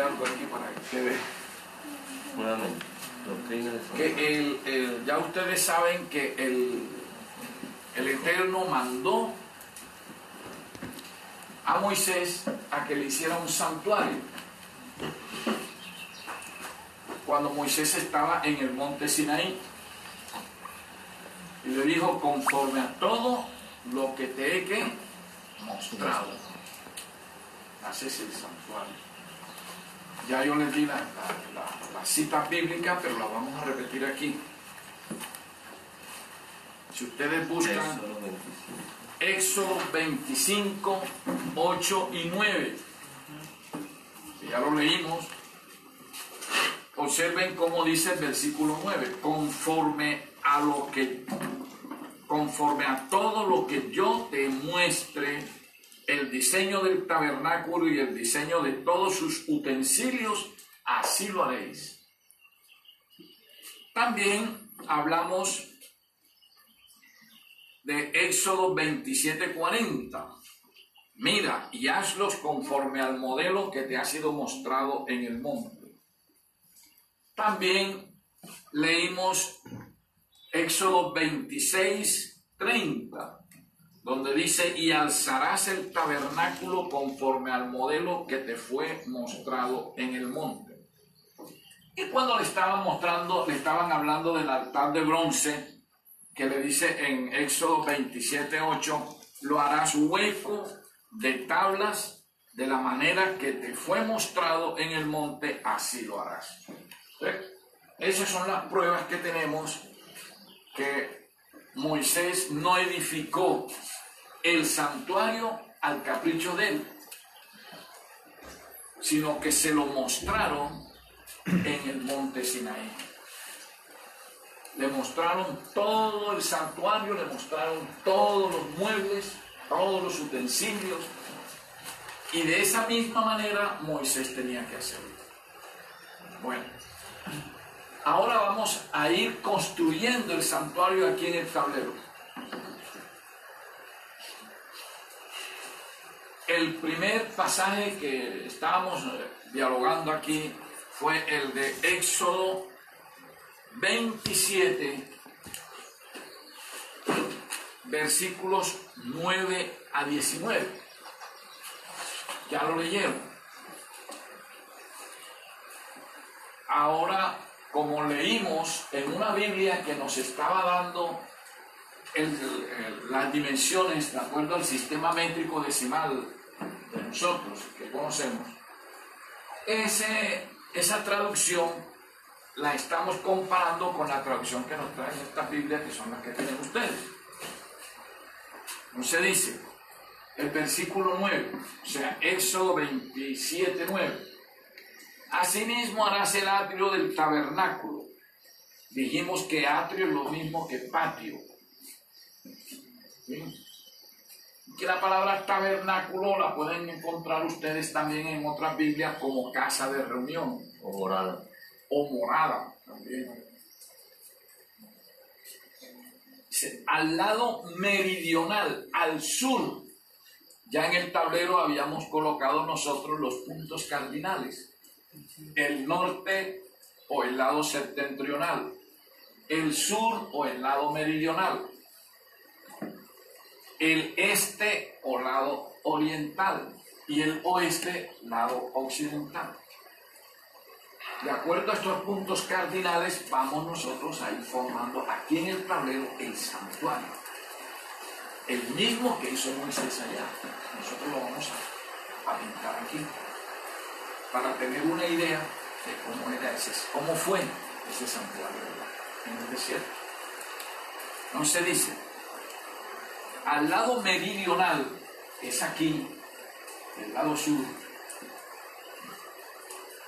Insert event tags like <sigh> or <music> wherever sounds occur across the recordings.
algo aquí para que vean. Nuevamente, doctrina de San Que el, el- ya ustedes saben que el, el Eterno mandó a Moisés a que le hiciera un santuario. Cuando Moisés estaba en el monte Sinaí. Y le dijo, conforme a todo lo que te he mostrado, haces el santuario. Ya yo les di la, la- la- la cita bíblica, pero la vamos a repetir aquí. Si ustedes buscan Éxodo 25. Éxodo 25, 8 y 9, que ya lo leímos, observen cómo dice el versículo 9, conforme a lo que, conforme a todo lo que yo te muestre, el diseño del tabernáculo y el diseño de todos sus utensilios, así lo haréis. También hablamos de Éxodo 27:40. Mira y hazlos conforme al modelo que te ha sido mostrado en el monte. También leímos Éxodo 26:30, donde dice, y alzarás el tabernáculo conforme al modelo que te fue mostrado en el monte. Y cuando le estaban mostrando, le estaban hablando del altar de bronce, que le dice en Éxodo 27:8, lo harás hueco de tablas de la manera que te fue mostrado en el monte, así lo harás. Esas son las pruebas que tenemos que Moisés no edificó el santuario al capricho de él, sino que se lo mostraron en el monte Sinaí. Le mostraron todo el santuario, le mostraron todos los muebles, todos los utensilios, y de esa misma manera Moisés tenía que hacerlo. Bueno, ahora vamos a ir construyendo el santuario aquí en el tablero. El primer pasaje que estábamos eh, dialogando aquí fue el de Éxodo 27, versículos 9 a 19. Ya lo leyeron. Ahora, como leímos en una Biblia que nos estaba dando las dimensiones de acuerdo al sistema métrico decimal nosotros que conocemos, ese, esa traducción la estamos comparando con la traducción que nos traen estas Biblias, que son las que tienen ustedes. Entonces dice, el versículo 9, o sea, Éxodo 27, 9. Asimismo harás el atrio del tabernáculo. Dijimos que atrio es lo mismo que patio. ¿Sí? Que la palabra tabernáculo la pueden encontrar ustedes también en otras Biblias como casa de reunión o morada. o morada también. Al lado meridional, al sur, ya en el tablero habíamos colocado nosotros los puntos cardinales. El norte o el lado septentrional, el sur o el lado meridional, el este o lado oriental y el oeste lado occidental. De acuerdo a estos puntos cardinales, vamos nosotros a ir formando aquí en el tablero el santuario. El mismo que hizo Moisés allá. Nosotros lo vamos a, a pintar aquí. Para tener una idea de cómo era ese, cómo fue ese santuario en el desierto. Entonces dice, al lado meridional, es aquí, el lado sur,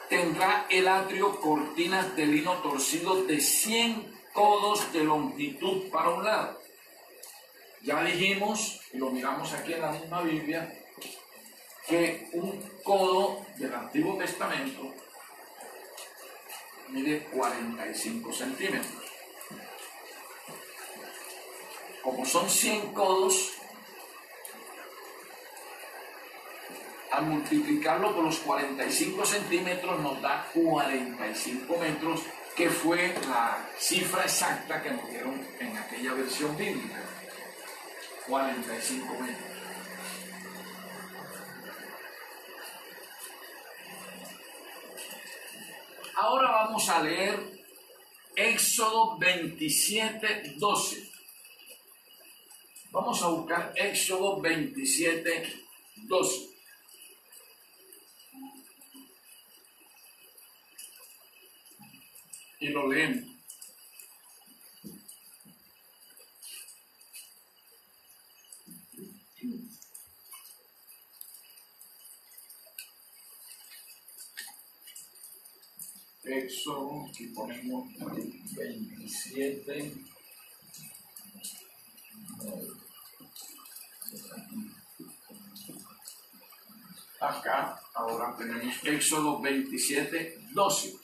tendrá el atrio cortinas de lino torcido de 100 codos de longitud para un lado. Ya dijimos, y lo miramos aquí en la misma Biblia, que un codo del Antiguo Testamento mide 45 centímetros. Como son 100 codos, al multiplicarlo por los 45 centímetros nos da 45 metros, que fue la cifra exacta que nos dieron en aquella versión bíblica. 45 metros. Ahora vamos a leer Éxodo 27, 12. Vamos a buscar Éxodo 27, 12. Y lo leemos. Éxodo, aquí ponemos 27. Acá, ahora tenemos Éxodo 27, 12.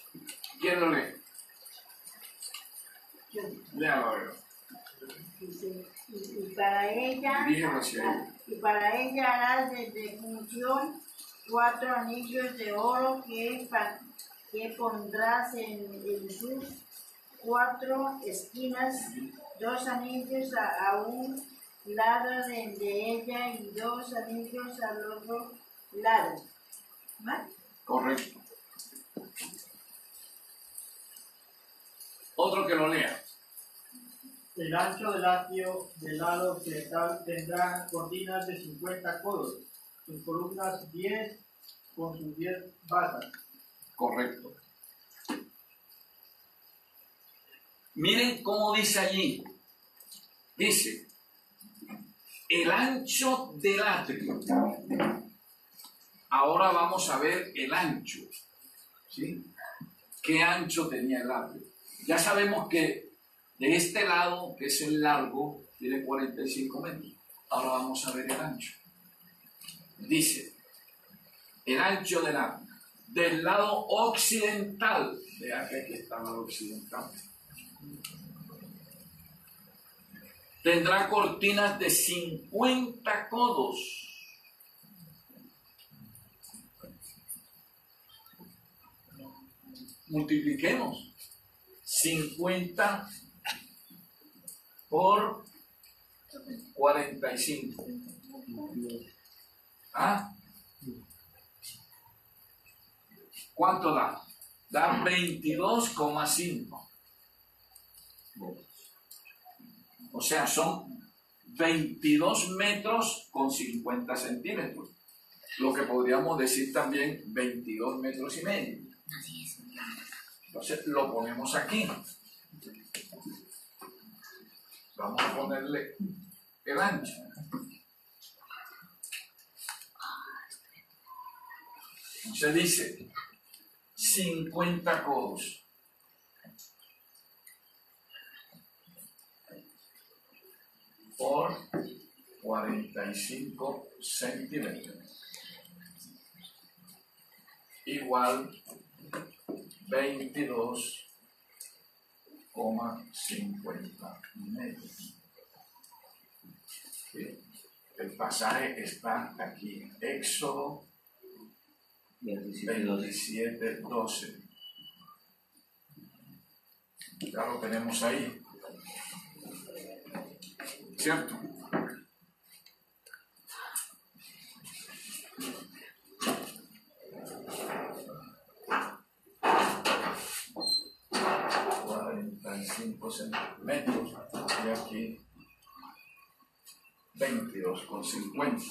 ¿Quién lo lee? Léalo, y, y para ella, y para ella harás de, de función cuatro anillos de oro que, que pondrás en, en sus cuatro esquinas, dos anillos a, a un lado de, de ella y dos anillos al otro lado. ¿Va? Correcto. Otro que lo lea. El ancho del atrio del lado occidental tendrá cortinas de 50 codos, sus columnas 10 con sus 10 batas. Correcto. Miren cómo dice allí. Dice, el ancho del atrio. Ahora vamos a ver el ancho. ¿Sí? ¿Qué ancho tenía el atrio? Ya sabemos que de este lado, que es el largo, tiene 45 metros. Ahora vamos a ver el ancho. Dice, el ancho del atrio del lado occidental. Vea que aquí está el lado occidental. Tendrá cortinas de 50 codos. Multipliquemos. 50 por 45. ¿Ah? ¿Cuánto da? Da 22,5. O sea, son 22 metros con 50 centímetros. Lo que podríamos decir también 22 metros y medio. Entonces lo ponemos aquí. Vamos a ponerle el ancho. Entonces dice 50 codos. Por 45 centímetros. Igual 22,50 metros. Sí. El pasaje está aquí, Éxodo 27, 12. 27, 12. Ya lo tenemos ahí cuarenta y cinco centímetros y aquí veintidós con cincuenta.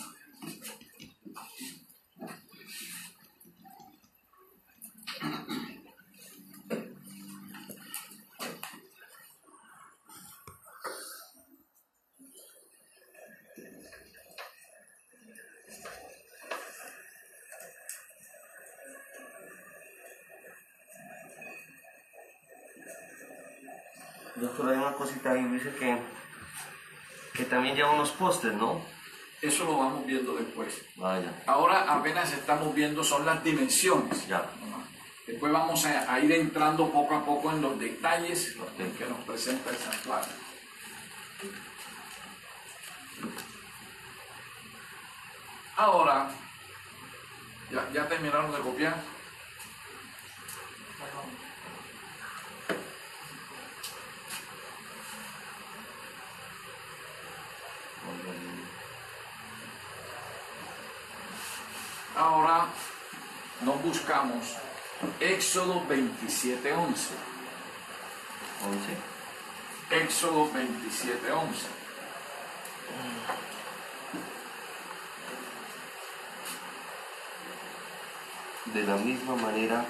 Doctor, hay una cosita ahí, dice que, que también lleva unos postes, ¿no? Eso lo vamos viendo después. Vaya, Ahora apenas estamos viendo son las dimensiones. ya. Después vamos a, a ir entrando poco a poco en los detalles que nos presenta el santuario. Ahora, ¿Ya, ya terminaron de copiar? Ahora nos buscamos Éxodo 27, 11. 11. Éxodo 27, 11. De la misma manera,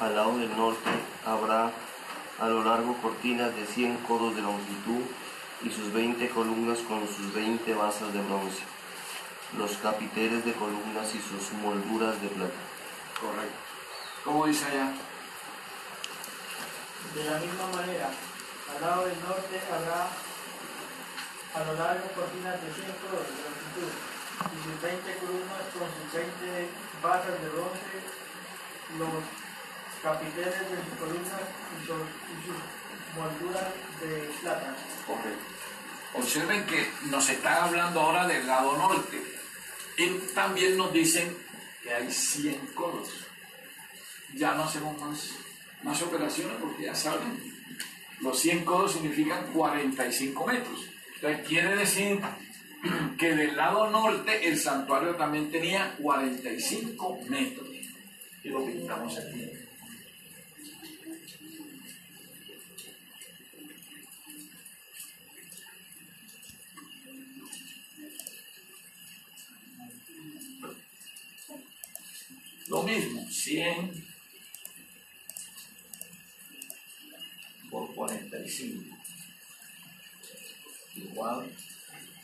al lado del norte habrá a lo largo cortinas de 100 codos de longitud y sus 20 columnas con sus 20 basas de bronce, los capiteles de columnas y sus molduras de plata. Correcto. ¿Cómo dice allá? De la misma manera, al lado del norte habrá a lo largo cortinas de 100 codos de longitud y sus 20 columnas con sus 20 basas de bronce, los capiteles de sus columnas y sus, y sus molduras de plata. Correcto. Observen que nos están hablando ahora del lado norte. Y también nos dicen que hay 100 codos. Ya no hacemos más, más operaciones porque ya saben, los 100 codos significan 45 metros. Entonces quiere decir <clears throat> que del lado norte el santuario también tenía 45 metros. Y lo pintamos aquí. Lo mismo, 100 por 45 igual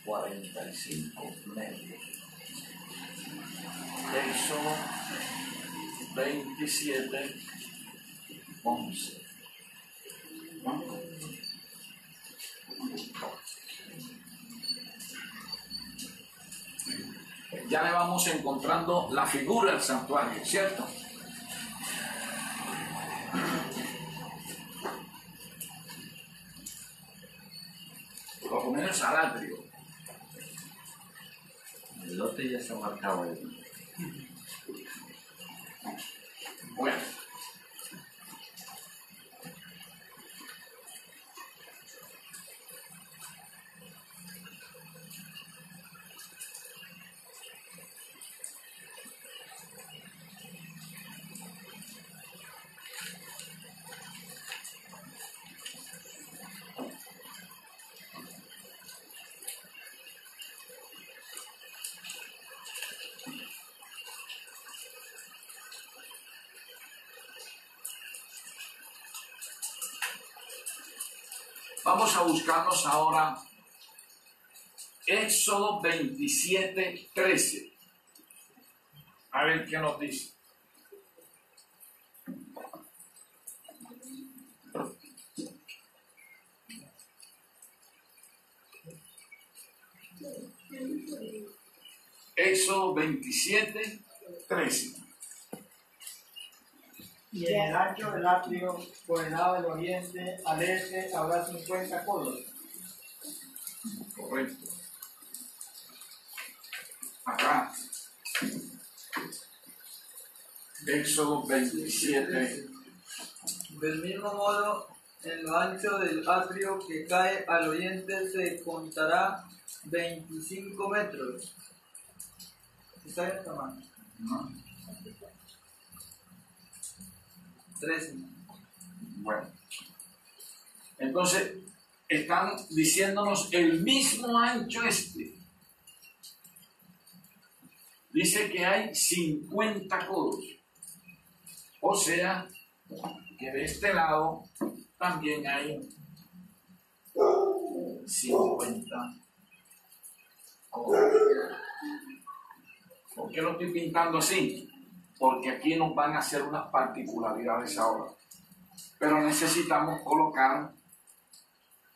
45 metros. Éxodo 27, 11. Ya le vamos encontrando la figura del santuario, ¿cierto? Por lo menos al atrio. El lote ya está marcado ahí. Bueno. Vamos a buscarnos ahora Éxodo 27, 13. A ver qué nos dice. Éxodo 27, 13. El ancho del atrio, por el lado del oriente, al este, habrá 50 codos. Correcto. Acá. Éxodo 27, Del mismo modo, en lo ancho del atrio que cae al oriente se contará 25 metros. ¿Está bien, tamaño? ¿no? 13. Bueno. Entonces, están diciéndonos el mismo ancho este. Dice que hay 50 codos. O sea, que de este lado también hay 50 codos. ¿Por qué lo estoy pintando así? Porque aquí nos van a hacer unas particularidades ahora. Pero necesitamos colocar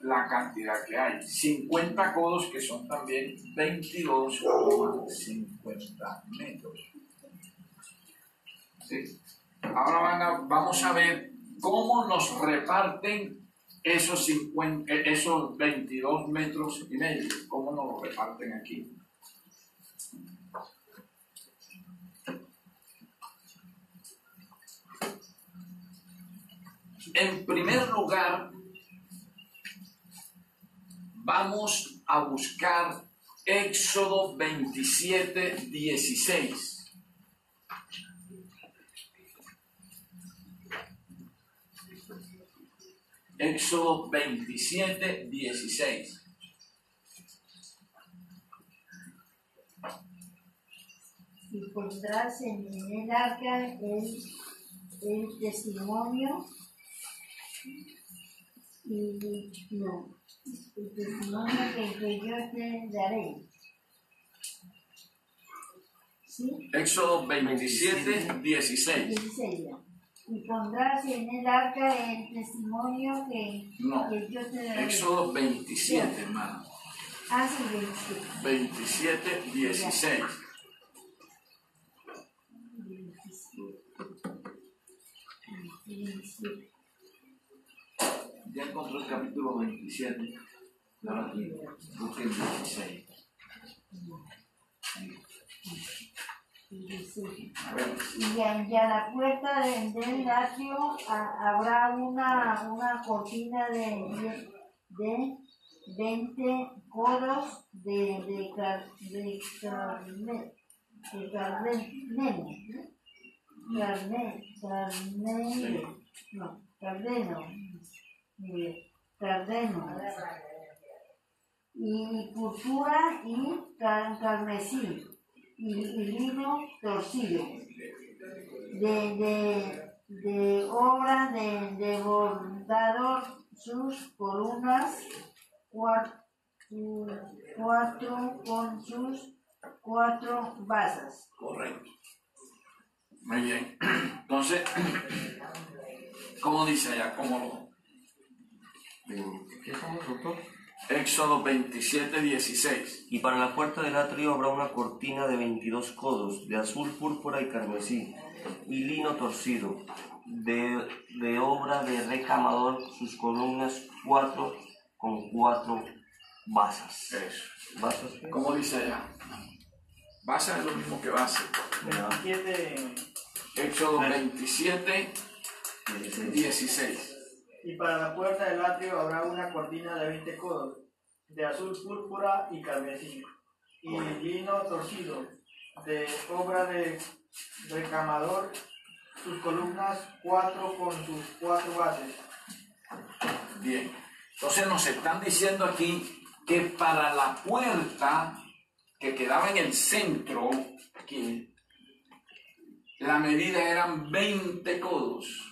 la cantidad que hay. 50 codos que son también 22,50 metros. ¿Sí? Ahora van a- vamos a ver cómo nos reparten esos, 50, eh, esos 22 metros y medio. ¿Cómo nos reparten aquí? En primer lugar, vamos a buscar Éxodo 27, 16. Éxodo 27, 16. y en el arca el testimonio y no, el testimonio que, que yo te daré. ¿Sí? Éxodo 27, 16. 16 ya. Y pondrás en el arca el testimonio que, No. que yo te daré. Éxodo 27, hermano. Ah, sí, 27. 27, 16. 27. Ya encontré el capítulo 27. Ahora busque el 16. 27. A Y a, y a la puerta de- del atrio ha- habrá una, una cortina de, de, de 20 codos de, de, de carne, de carnero, carne, carne, no, cardeno, eh, cardeno, y purpura y car- carmesí, y, y lino torcido de, de, de obra de, de sus columnas cua- cuatro con sus cuatro basas. correcto. Muy bien. <clears throat> Entonces, <clears throat> ¿cómo dice allá? ¿Cómo lo? ¿Qué somos, doctor? Éxodo 27, 16. Y para la puerta del atrio habrá una cortina de 22 codos, de azul, púrpura y carmesí, y lino torcido, de, de obra de recamador, sus columnas cuatro con cuatro basas. Eso. ¿Basas qué? ¿Cómo dice allá? Base es lo mismo que base. 27. Éxodo 27, 16. 16. Y para la puerta del atrio habrá una cortina de 20 codos, de azul púrpura y carmesí, y lino torcido, de obra de recamador, sus columnas cuatro con sus cuatro bases. Bien. Entonces nos están diciendo aquí que para la puerta que quedaba en el centro, aquí, la medida eran 20 codos.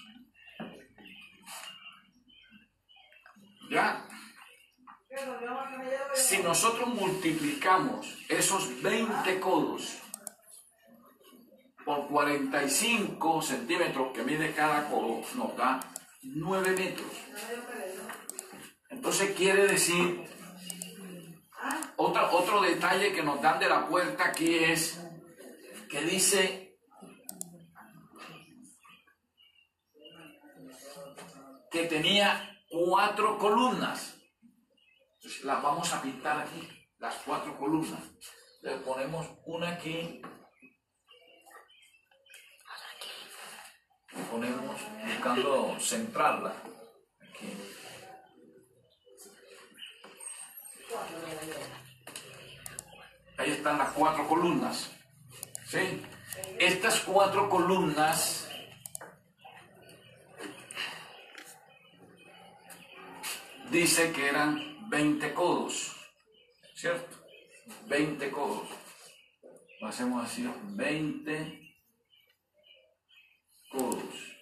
¿Ya? Si nosotros multiplicamos esos 20 codos por 45 centímetros que mide cada codo, nos da 9 metros. Entonces quiere decir, otro, otro detalle que nos dan de la puerta aquí es que dice que tenía cuatro columnas. Entonces, las vamos a pintar aquí, las cuatro columnas. Le ponemos una aquí. Ponemos buscando centrarla. Aquí. Ahí están las cuatro columnas. ¿Sí? Estas cuatro columnas dice que eran 20 codos. ¿Cierto? 20 codos. Lo hacemos así, 20 codos.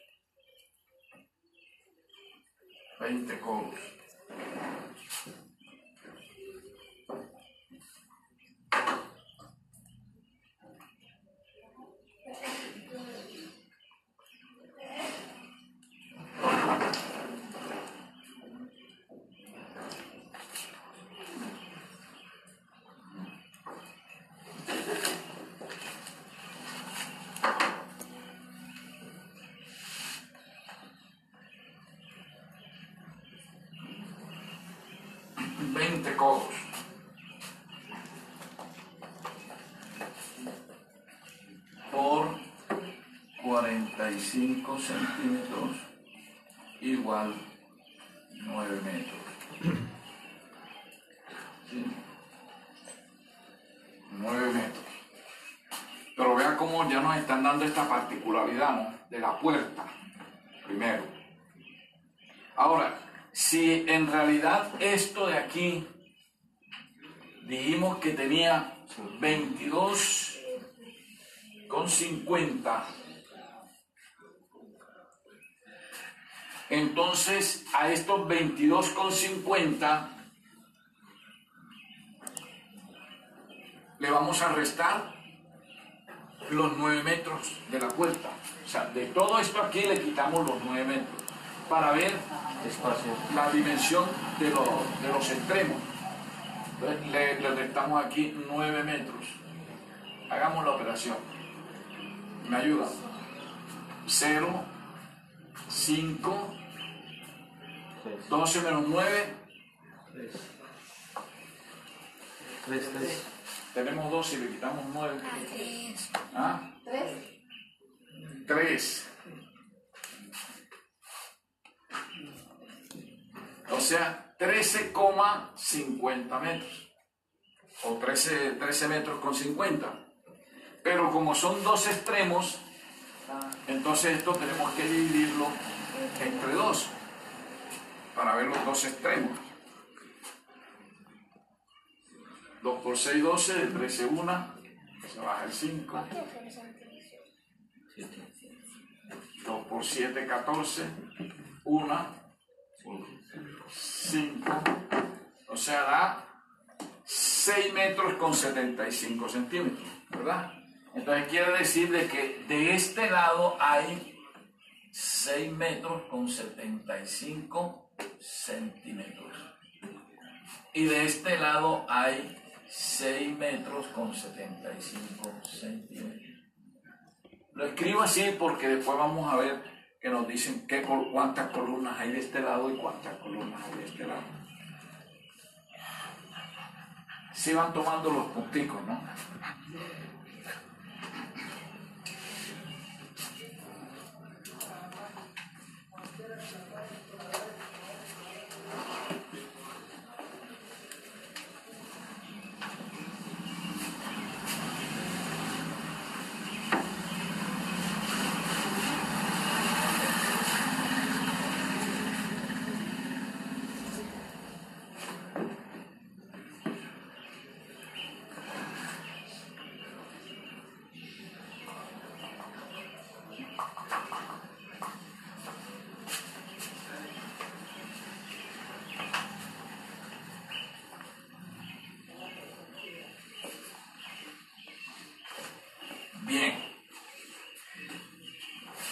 20 codos. Veinte codos. Por 45 centímetros igual 9 metros. <clears throat> ¿Sí? 9 metros. Pero vea cómo ya nos están dando esta particularidad de la puerta, primero. Ahora, si en realidad esto de aquí dijimos que tenía 22 con 50, entonces a estos 22 con 50 le vamos a restar los 9 metros de la puerta. O sea, de todo esto aquí le quitamos los 9 metros para ver Espacio. la dimensión de los, de los extremos. Entonces le, le restamos aquí 9 metros. Hagamos la operación. ¿Me ayuda? 0, 5, 12 menos 9, 3, 3. tenemos 12 y le quitamos 9. ¿Ah? ¿Tres? 3. O sea, 13,50 metros. O 13, 13 metros con 50. Pero como son dos extremos, entonces esto tenemos que dividirlo entre dos. Para ver los dos extremos. 2 por 6, 12, de 13, 1. Se baja el 5. 2 por 7, 14. 1, 5. O sea, da 6 metros con 75 centímetros, ¿verdad? Entonces quiere decir de que de este lado hay 6 metros con 75 centímetros. Y de este lado hay 6 metros con 75 centímetros. Lo escribo así porque después vamos a ver que nos dicen qué, cuántas columnas hay de este lado y cuántas columnas hay de este lado. Se van tomando los punticos, ¿no?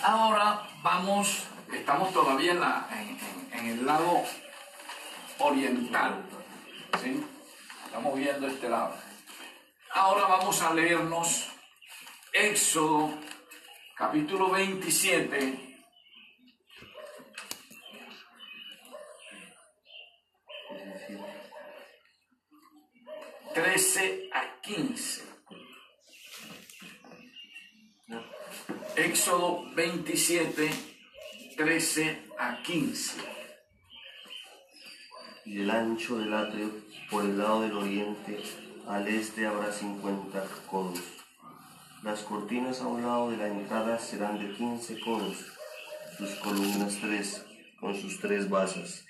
Ahora vamos, estamos todavía en, el lado oriental. ¿sí? Estamos viendo este lado. Ahora vamos a leernos Éxodo capítulo 27. Trece a quince. Éxodo 27, 13 a 15. Y el ancho del atrio por el lado del oriente al este habrá 50 codos. Las cortinas a un lado de la entrada serán de 15 codos, sus columnas 3, con sus tres basas.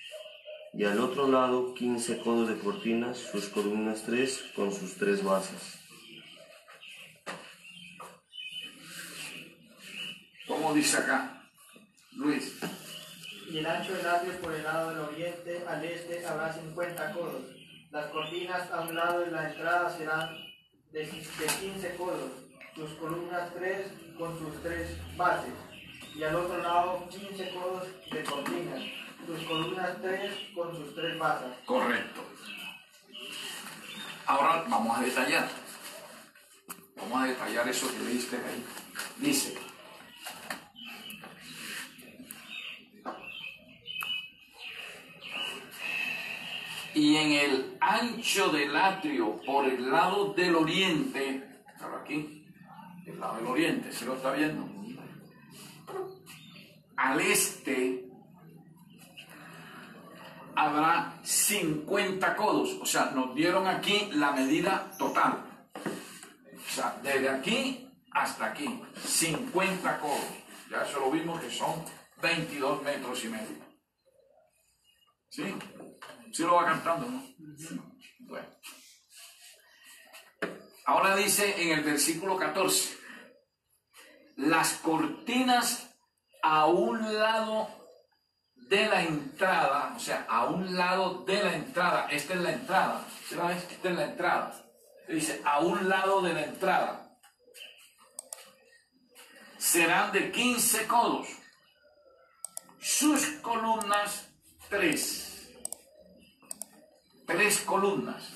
Y al otro lado 15 codos de cortinas, sus columnas 3, con sus tres basas. ¿Cómo dice acá? Luis. Y el ancho del atrio por el lado del oriente al este habrá 50 codos. Las cortinas a un lado de la entrada serán de, de 15 codos, sus columnas 3 con sus tres bases. Y al otro lado 15 codos de cortinas, sus columnas 3 con sus tres bases. Correcto. Ahora vamos a detallar. Vamos a detallar eso que leíste ahí. Dice. Y en el ancho del atrio por el lado del oriente, claro aquí, el lado del oriente, ¿se lo está viendo? Al este habrá 50 codos. O sea, nos dieron aquí la medida total. O sea, desde aquí hasta aquí, 50 codos. Ya eso lo vimos que son 22 metros y medio. ¿Sí? Sí lo va cantando, ¿no? Bueno. Ahora dice en el versículo 14, las cortinas a un lado de la entrada, o sea, a un lado de la entrada, esta es la entrada, ¿sí Esta es la entrada. Dice, a un lado de la entrada, serán de 15 codos, sus columnas tres, tres columnas,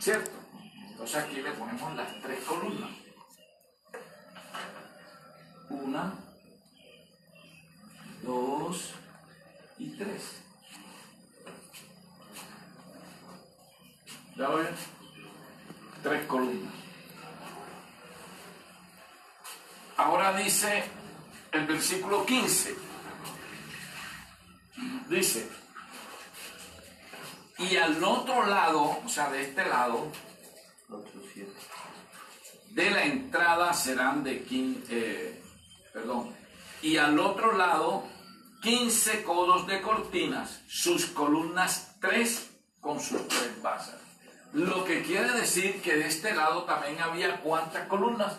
¿cierto? Entonces aquí le ponemos las tres columnas. Una, dos y tres. ¿Ya ven? Tres columnas. Ahora dice el versículo 15. Dice, y al otro lado, o sea, de este lado, de la entrada serán de 15, eh, perdón, y al otro lado 15 codos de cortinas, sus columnas 3 con sus tres bases. Lo que quiere decir que de este lado también había cuántas columnas?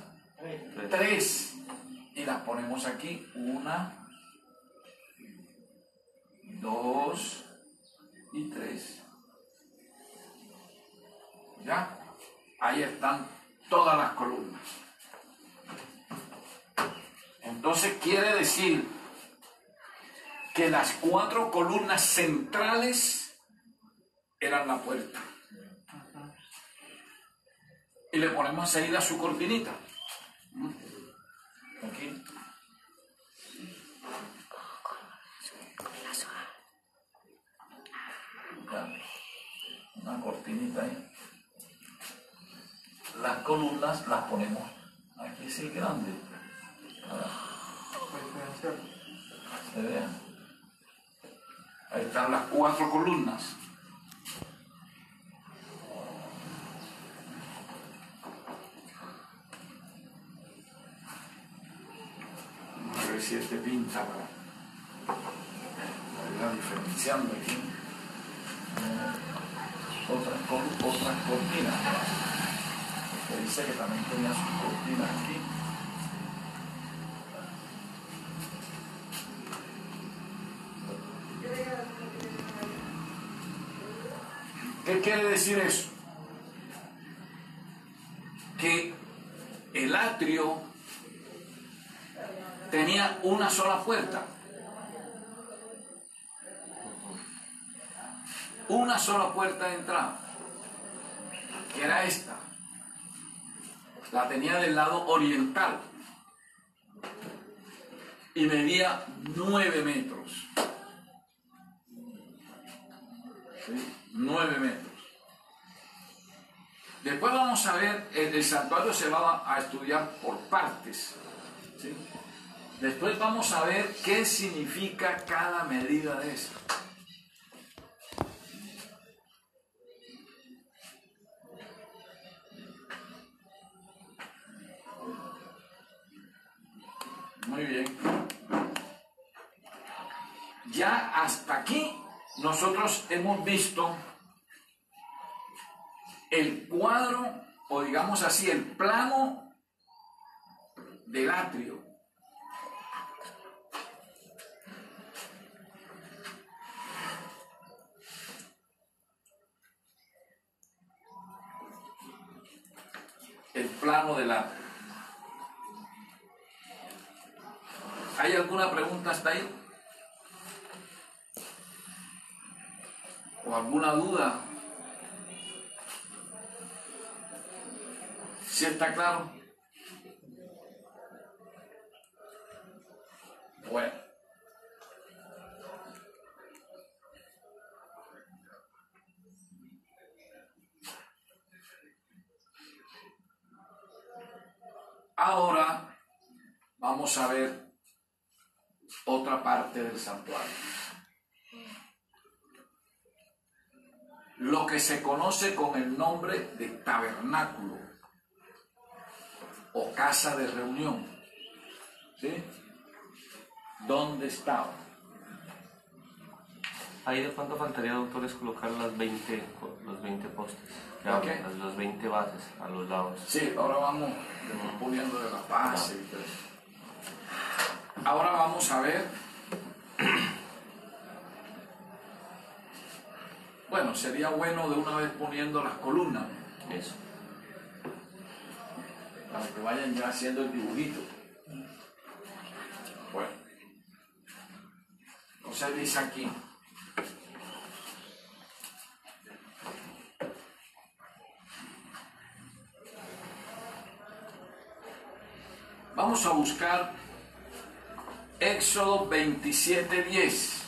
Tres. Y las ponemos aquí. Una, dos y tres. ¿Ya? Ahí están todas las columnas. Entonces quiere decir que las cuatro columnas centrales eran la puerta. Y le ponemos a su cortinita. Aquí. Una cortinita ahí. Columnas las ponemos aquí sí grande. Se vean. Ahí están las cuatro columnas. A ver si este pinta para, diferenciando aquí. Otras, otras cortinas. Dice que también tenía sus cortinas aquí. ¿Qué quiere decir eso? Que el atrio tenía una sola puerta. Una sola puerta de entrada, que era esta. La tenía del lado oriental y medía nueve metros. 9 metros. Después vamos a ver, el, santuario se va a estudiar por partes. Después vamos a ver qué significa cada medida de eso. Muy bien. Ya hasta aquí nosotros hemos visto el cuadro, o digamos así, el plano del atrio. El plano del atrio. ¿Hay alguna pregunta hasta ahí? ¿O alguna duda? ¿Sí está claro? del santuario. Lo que se conoce con el nombre de tabernáculo o casa de reunión. ¿Sí? ¿Dónde estaba? Ahí de cuánto faltaría, doctores, colocar las 20, los 20 postes, okay. las, las, 20 bases a los lados. Sí, ahora vamos poniendo de las bases. Ahora vamos a ver Bueno, sería bueno de una vez poniendo las columnas, Eso. para que vayan ya haciendo el dibujito. Bueno. Entonces dice aquí. Vamos a buscar Éxodo 27:10.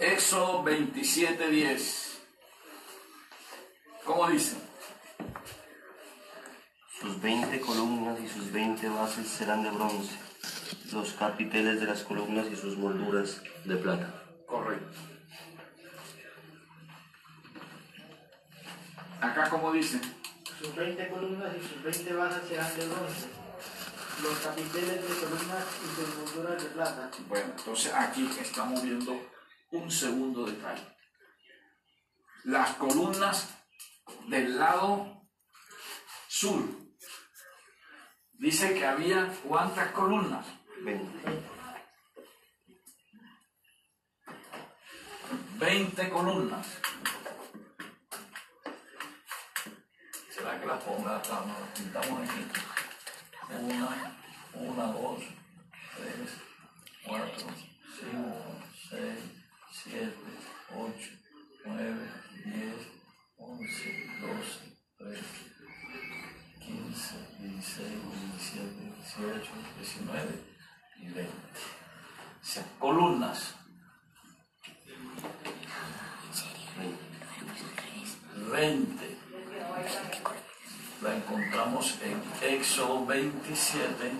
Éxodo 27:10. ¿Cómo dice? Sus 20 columnas y sus 20 bases serán de bronce, los capiteles de las columnas y sus molduras de plata. Correcto. Acá como dice, Sus 20 columnas y sus 20 basas serán de bronce. Los capiteles de columnas y sus molduras de plata. bueno, entonces aquí estamos viendo un segundo detalle. Las columnas del lado sur. Dice que había cuántas columnas? 20. 20 columnas. ¿Será que las ponga las pintamos aquí. Una, una, dos, tres, cuatro, cinco, seis, siete, ocho, nueve, diez, once, doce, trece, quince, dieciséis, diecisiete, dieciocho, diecinueve y veinte. O sea, columnas. 20. La encontramos en Éxodo 27,